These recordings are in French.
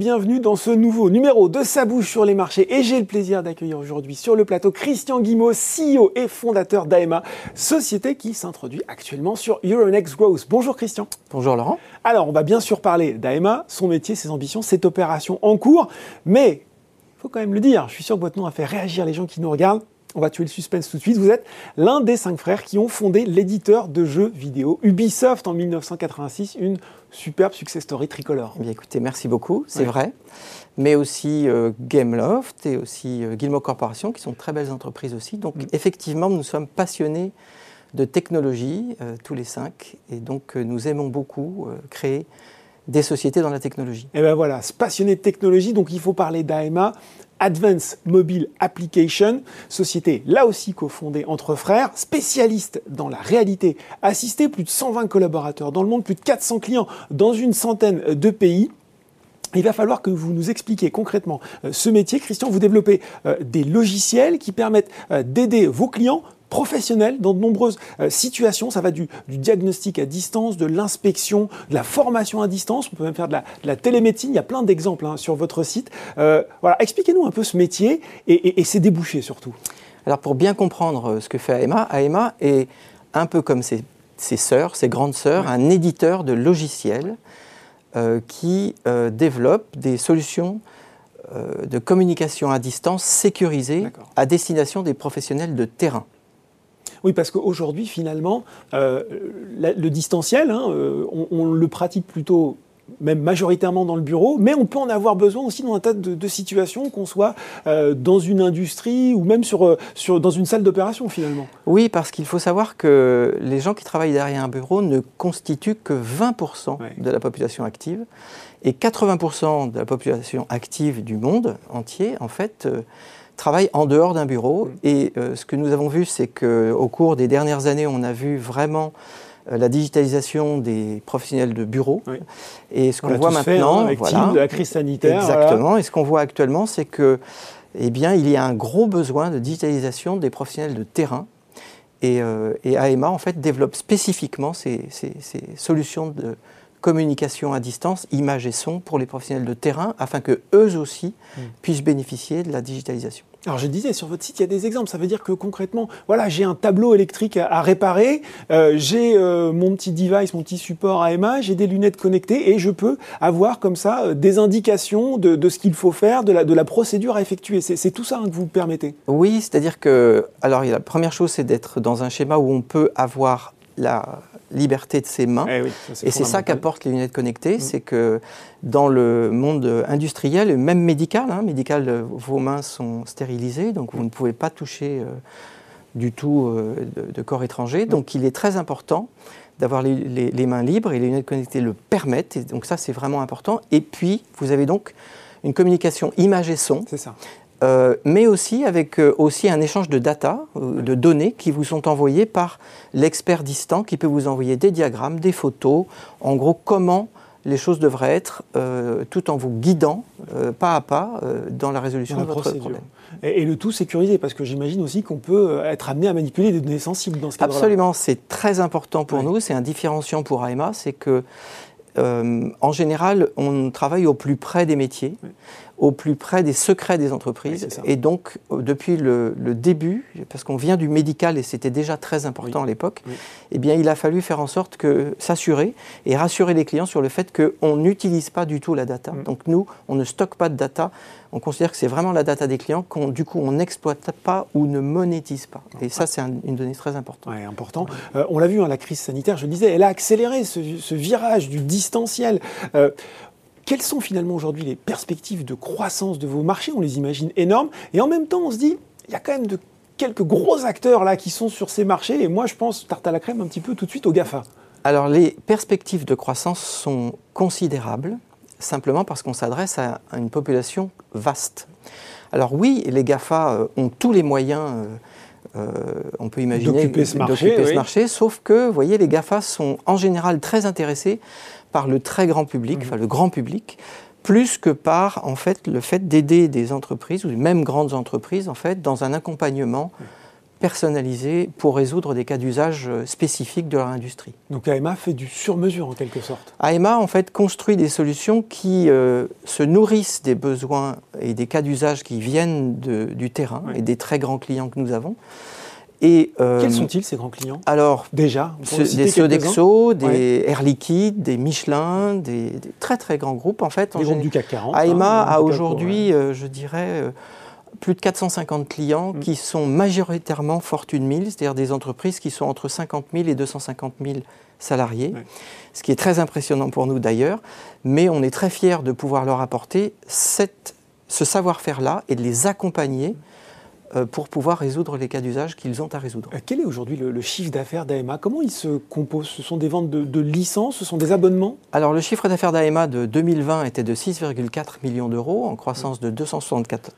Bienvenue dans ce nouveau numéro de Sa bouche sur les marchés et j'ai le plaisir d'accueillir aujourd'hui sur le plateau Christian Guimau, CEO et fondateur d'AEMA, société qui s'introduit actuellement sur Euronext Growth. Bonjour Christian. Bonjour Laurent. Alors on va bien sûr parler d'AEMA, son métier, ses ambitions, cette opération en cours, mais il faut quand même le dire, je suis sûr que votre nom a fait réagir les gens qui nous regardent. On va tuer le suspense tout de suite. Vous êtes l'un des cinq frères qui ont fondé l'éditeur de jeux vidéo Ubisoft en 1986, une superbe success story tricolore. Eh bien, écoutez, merci beaucoup, c'est vrai. Mais aussi euh, Gameloft et aussi euh, Corporation, qui sont de très belles entreprises aussi. Donc, mm. effectivement, nous sommes passionnés de technologie, euh, tous les cinq, et donc nous aimons beaucoup créer des sociétés dans la technologie. Et bien voilà, passionné de technologie, donc il faut parler d'AEMA. Advanced Mobile Application, société là aussi cofondée entre frères, spécialiste dans la réalité assistée, plus de 120 collaborateurs dans le monde, plus de 400 clients dans une centaine de pays. Il va falloir que vous nous expliquiez concrètement euh, ce métier. Christian, vous développez euh, des logiciels qui permettent euh, d'aider vos clients professionnels dans de nombreuses euh, situations. Ça va du, diagnostic à distance, de l'inspection, de la formation à distance. On peut même faire de la, télémédecine. Il y a plein d'exemples hein, sur votre site. Euh, voilà, expliquez-nous un peu ce métier et, ses débouchés surtout. Alors pour bien comprendre euh, ce que fait AEMA, AEMA est un peu comme ses, sœurs, ses grandes sœurs, un éditeur de logiciels qui développe des solutions de communication à distance sécurisées à destination des professionnels de terrain. Oui, parce qu'aujourd'hui, finalement, euh, le distanciel, hein, euh, on, le pratique plutôt même majoritairement dans le bureau, mais on peut en avoir besoin aussi dans un tas de, situations, qu'on soit euh, dans une industrie ou même sur, sur, dans une salle d'opération finalement. Oui, parce qu'il faut savoir que les gens qui travaillent derrière un bureau ne constituent que 20% de la population active, et 80% de la population active du monde entier, en fait, travaille en dehors d'un bureau. Mm. Et euh, ce que nous avons vu, c'est qu'au cours des dernières années, on a vu vraiment euh, la digitalisation des professionnels de bureau. Et ce qu'on voit maintenant, avec voilà, la crise sanitaire. Exactement. Et ce qu'on voit actuellement, c'est que, eh bien, il y a un gros besoin de digitalisation des professionnels de terrain. Et, euh, AEMA, en fait, développe spécifiquement ces, ces solutions de communication à distance, images et son pour les professionnels de terrain, afin que eux aussi mm. puissent bénéficier de la digitalisation. Alors je disais, sur votre site, il y a des exemples. Ça veut dire que concrètement, voilà, j'ai un tableau électrique à, réparer, euh, j'ai euh, mon petit device, mon petit support AMA, j'ai des lunettes connectées et je peux avoir comme ça euh, des indications de, ce qu'il faut faire, de la, de la, procédure à effectuer. C'est tout ça hein, que vous permettez? Oui, c'est-à-dire que, alors la première chose, c'est d'être dans un schéma où on peut avoir la liberté de ses mains. Eh et c'est ça qu'apportent les lunettes connectées, mm. c'est que dans le monde industriel, même médical, hein, médical, vos mains sont stérilisées, donc vous ne pouvez pas toucher euh, du tout euh, de, corps étranger. Mm. Donc il est très important d'avoir les, mains libres et les lunettes connectées le permettent. Et donc ça, c'est vraiment important. Et puis, vous avez donc une communication image et son. C'est ça. Euh, mais aussi avec euh, aussi un échange de data, euh, de données qui vous sont envoyées par l'expert distant qui peut vous envoyer des diagrammes, des photos, en gros comment les choses devraient être, tout en vous guidant pas à pas dans la résolution de votre problème. Et, le tout sécurisé, parce que j'imagine aussi qu'on peut être amené à manipuler des données sensibles dans ce cas-là. Absolument, c'est très important pour nous, c'est un différenciant pour AEMA, c'est que en général, on travaille au plus près des métiers au plus près des secrets des entreprises. et donc, euh, depuis le, début, parce qu'on vient du médical et c'était déjà très important à l'époque, eh bien, il a fallu faire en sorte que s'assurer et rassurer les clients sur le fait qu'on n'utilise pas du tout la data. Mm. Donc, nous, on ne stocke pas de data. On considère que c'est vraiment la data des clients qu'on, du coup, on n'exploite pas ou ne monétise pas. Et ça, c'est une donnée très importante. Ouais, important. Euh, on l'a vu, hein, la crise sanitaire, je le disais, elle a accéléré ce, virage du distanciel. Euh, quelles sont finalement aujourd'hui les perspectives de croissance de vos marchés? On les imagine énormes. Et en même temps, on se dit, il y a quand même quelques gros acteurs là qui sont sur ces marchés. Et moi, je pense, tarte à la crème, un petit peu tout de suite au GAFA. Alors, les perspectives de croissance sont considérables, simplement parce qu'on s'adresse à une population vaste. Alors oui, les GAFA euh, ont tous les moyens, euh, on peut imaginer, d'occuper ce, marché, sauf que, vous voyez, les GAFA sont en général très intéressés par le très grand public, mmh. enfin le grand public, plus que par en fait le fait d'aider des entreprises ou même grandes entreprises en fait dans un accompagnement personnalisés pour résoudre des cas d'usage euh, spécifiques de leur industrie. Donc AEMA fait du sur-mesure en quelque sorte AEMA en fait construit des solutions qui euh, se nourrissent des besoins et des cas d'usage qui viennent du terrain et des très grands clients que nous avons. Et, euh, Quels sont-ils ces grands clients? Alors, déjà, des Sodexo, des Air Liquide, des Michelin, des, très très grands groupes. En fait, des groupes du CAC 40. AEMA hein, a aujourd'hui, je dirais, plus de 450 clients mm. qui sont majoritairement Fortune 1000, c'est-à-dire des entreprises qui sont entre 50 000 et 250 000 salariés, ce qui est très impressionnant pour nous d'ailleurs, mais on est très fiers de pouvoir leur apporter cette, ce savoir-faire-là et de les accompagner euh, pour pouvoir résoudre les cas d'usage qu'ils ont à résoudre. Euh, quel est aujourd'hui le, chiffre d'affaires d'AEMA Comment il se compose? Ce sont des ventes de, licences? Ce sont des abonnements? Alors le chiffre d'affaires d'AEMA de 2020 était de 6,4 millions d'euros en croissance de 264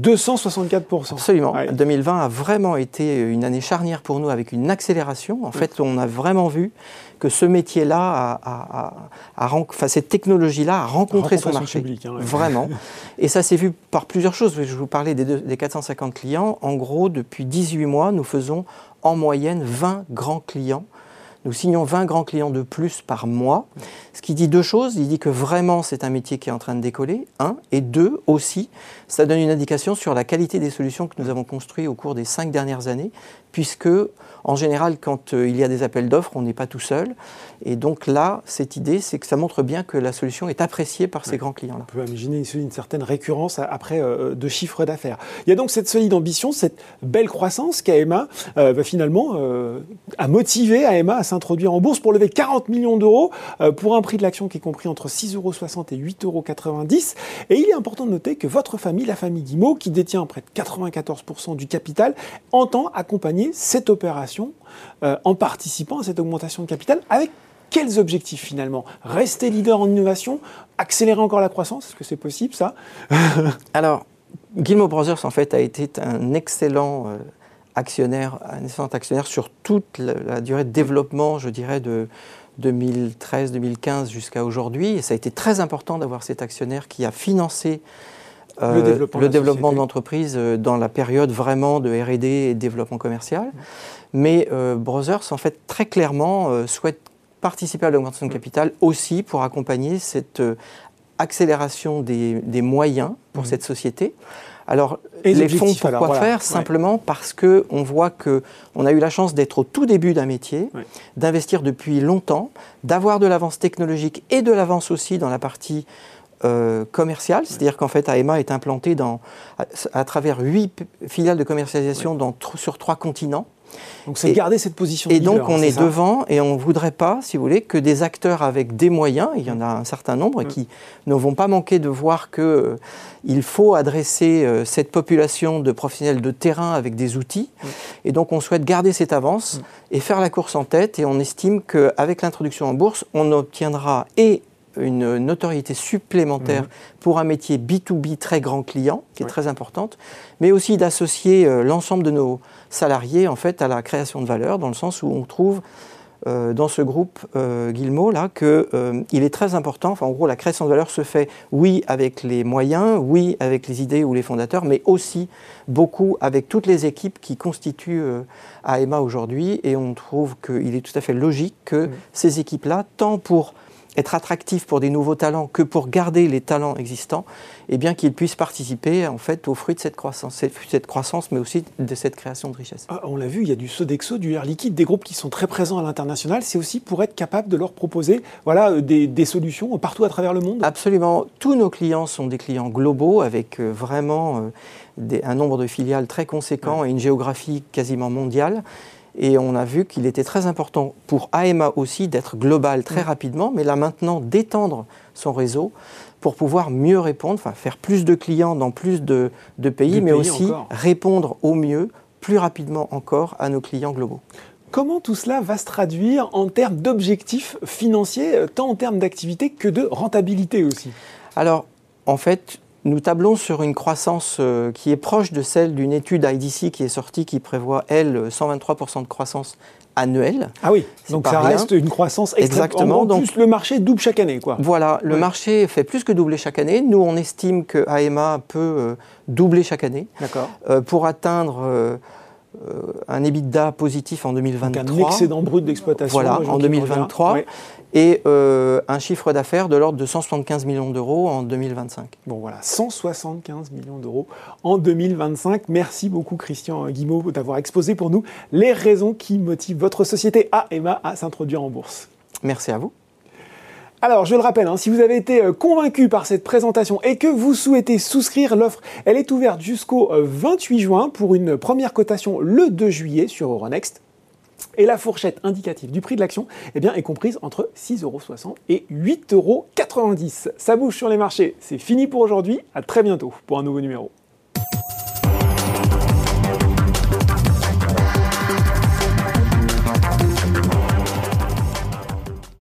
264% Absolument. 2020 a vraiment été une année charnière pour nous avec une accélération. En fait, on a vraiment vu que ce métier-là, a, enfin, cette technologie-là a rencontré son marché. Hein, vraiment. Et ça s'est vu par plusieurs choses. Je vous parlais des, des 450 clients. En gros, depuis 18 mois, nous faisons en moyenne 20 grands clients nous signons 20 grands clients de plus par mois, ce qui dit deux choses. Il dit que vraiment c'est un métier qui est en train de décoller, un, et deux, aussi, ça donne une indication sur la qualité des solutions que nous avons construites au cours des cinq dernières années, puisque en général, quand euh, il y a des appels d'offres, on n'est pas tout seul. Et donc là, cette idée, c'est que ça montre bien que la solution est appréciée par ces grands clients-là. On peut imaginer une certaine récurrence après euh, de chiffres d'affaires. Il y a donc cette solide ambition, cette belle croissance qu'AEMA euh, va finalement a motivé AEMA à s'introduire en bourse pour lever 40 millions d'euros pour un prix de l'action qui est compris entre 6,60 euros et 8,90 euros. Et il est important de noter que votre famille, la famille Guimau, qui détient près de 94% du capital, entend accompagner cette opération euh, en participant à cette augmentation de capital. Avec quels objectifs finalement? Rester leader en innovation? Accélérer encore la croissance? Est-ce que c'est possible ça? Alors, Gilmo Brothers en fait a été un excellent euh, actionnaire, un excellent actionnaire sur toute la, durée de développement, je dirais, de 2013-2015 jusqu'à aujourd'hui. Et ça a été très important d'avoir cet actionnaire qui a financé le euh, développement, de l'entreprise euh, dans la période vraiment de R&D et de développement commercial. Mais euh, Brothers, en fait, très clairement, souhaite participer à l'augmentation de capital aussi pour accompagner cette accélération des, moyens pour mmh. cette société. Alors, les fonds, pourquoi faire? Simplement parce qu'on voit qu'on a eu la chance d'être au tout début d'un métier, d'investir depuis longtemps, d'avoir de l'avance technologique et de l'avance aussi dans la partie euh, commercial, c'est-à-dire qu'en fait AEMA est implanté dans, à, travers huit filiales de commercialisation dans, sur trois continents. Donc c'est garder cette position. Et donc on est, devant et on ne voudrait pas, si vous voulez, que des acteurs avec des moyens, il y en a un certain nombre, qui ne vont pas manquer de voir qu'il euh, il faut adresser euh, cette population de professionnels de terrain avec des outils. Et donc on souhaite garder cette avance et faire la course en tête. Et on estime qu'avec l'introduction en bourse, on obtiendra et une notoriété supplémentaire mhm. pour un métier B2B très grand client, qui est très importante, mais aussi d'associer euh, l'ensemble de nos salariés en fait à la création de valeur, dans le sens où on trouve euh, dans ce groupe euh, là qu'il euh, est très important. Enfin, en gros, la création de valeur se fait, oui, avec les moyens, oui, avec les idées ou les fondateurs, mais aussi beaucoup avec toutes les équipes qui constituent AEMA aujourd'hui. Et on trouve qu'il est tout à fait logique que ces équipes-là, tant pour être attractif pour des nouveaux talents que pour garder les talents existants, et eh bien qu'ils puissent participer en fait aux fruits de cette croissance, cette croissance, mais aussi de cette création de richesse. Ah, on l'a vu, il y a du Sodexo, du Air Liquide, des groupes qui sont très présents à l'international. C'est aussi pour être capable de leur proposer voilà, euh, des, solutions partout à travers le monde. Absolument. Tous nos clients sont des clients globaux avec euh, vraiment euh, un nombre de filiales très conséquent et une géographie quasiment mondiale. Et on a vu qu'il était très important pour AMA aussi d'être global très mm. rapidement, mais là maintenant d'étendre son réseau pour pouvoir mieux répondre, enfin faire plus de clients dans plus de, pays, mais aussi répondre au mieux, plus rapidement encore à nos clients globaux. Comment tout cela va se traduire en termes d'objectifs financiers, euh, tant en termes d'activité que de rentabilité aussi? Alors, en fait, nous tablons sur une croissance euh, qui est proche de celle d'une étude IDC qui est sortie qui prévoit, elle, 123% de croissance annuelle. Ah oui, donc ça reste une croissance Exactement. En donc, plus, le marché double chaque année. Quoi. Voilà, le marché fait plus que doubler chaque année. Nous, on estime que AMA peut euh, doubler chaque année. D'accord. Euh, pour atteindre un EBITDA positif en 2023. Donc un excédent brut d'exploitation. Voilà, en 2023. Et un chiffre d'affaires de l'ordre de 175 millions d'euros en 2025. Bon voilà, 175 millions d'euros en 2025. Merci beaucoup Christian Guimau d'avoir exposé pour nous les raisons qui motivent votre société AEMA à s'introduire en bourse. Merci à vous. Alors, je le rappelle, hein, si vous avez été euh, convaincu par cette présentation et que vous souhaitez souscrire l'offre, elle est ouverte jusqu'au 28 euh, juin pour une première cotation le 2 juillet sur Euronext. Et la fourchette indicative du prix de l'action eh est comprise entre 6,60€ et 8,90€. Ça bouge sur les marchés. C'est fini pour aujourd'hui. À très bientôt pour un nouveau numéro.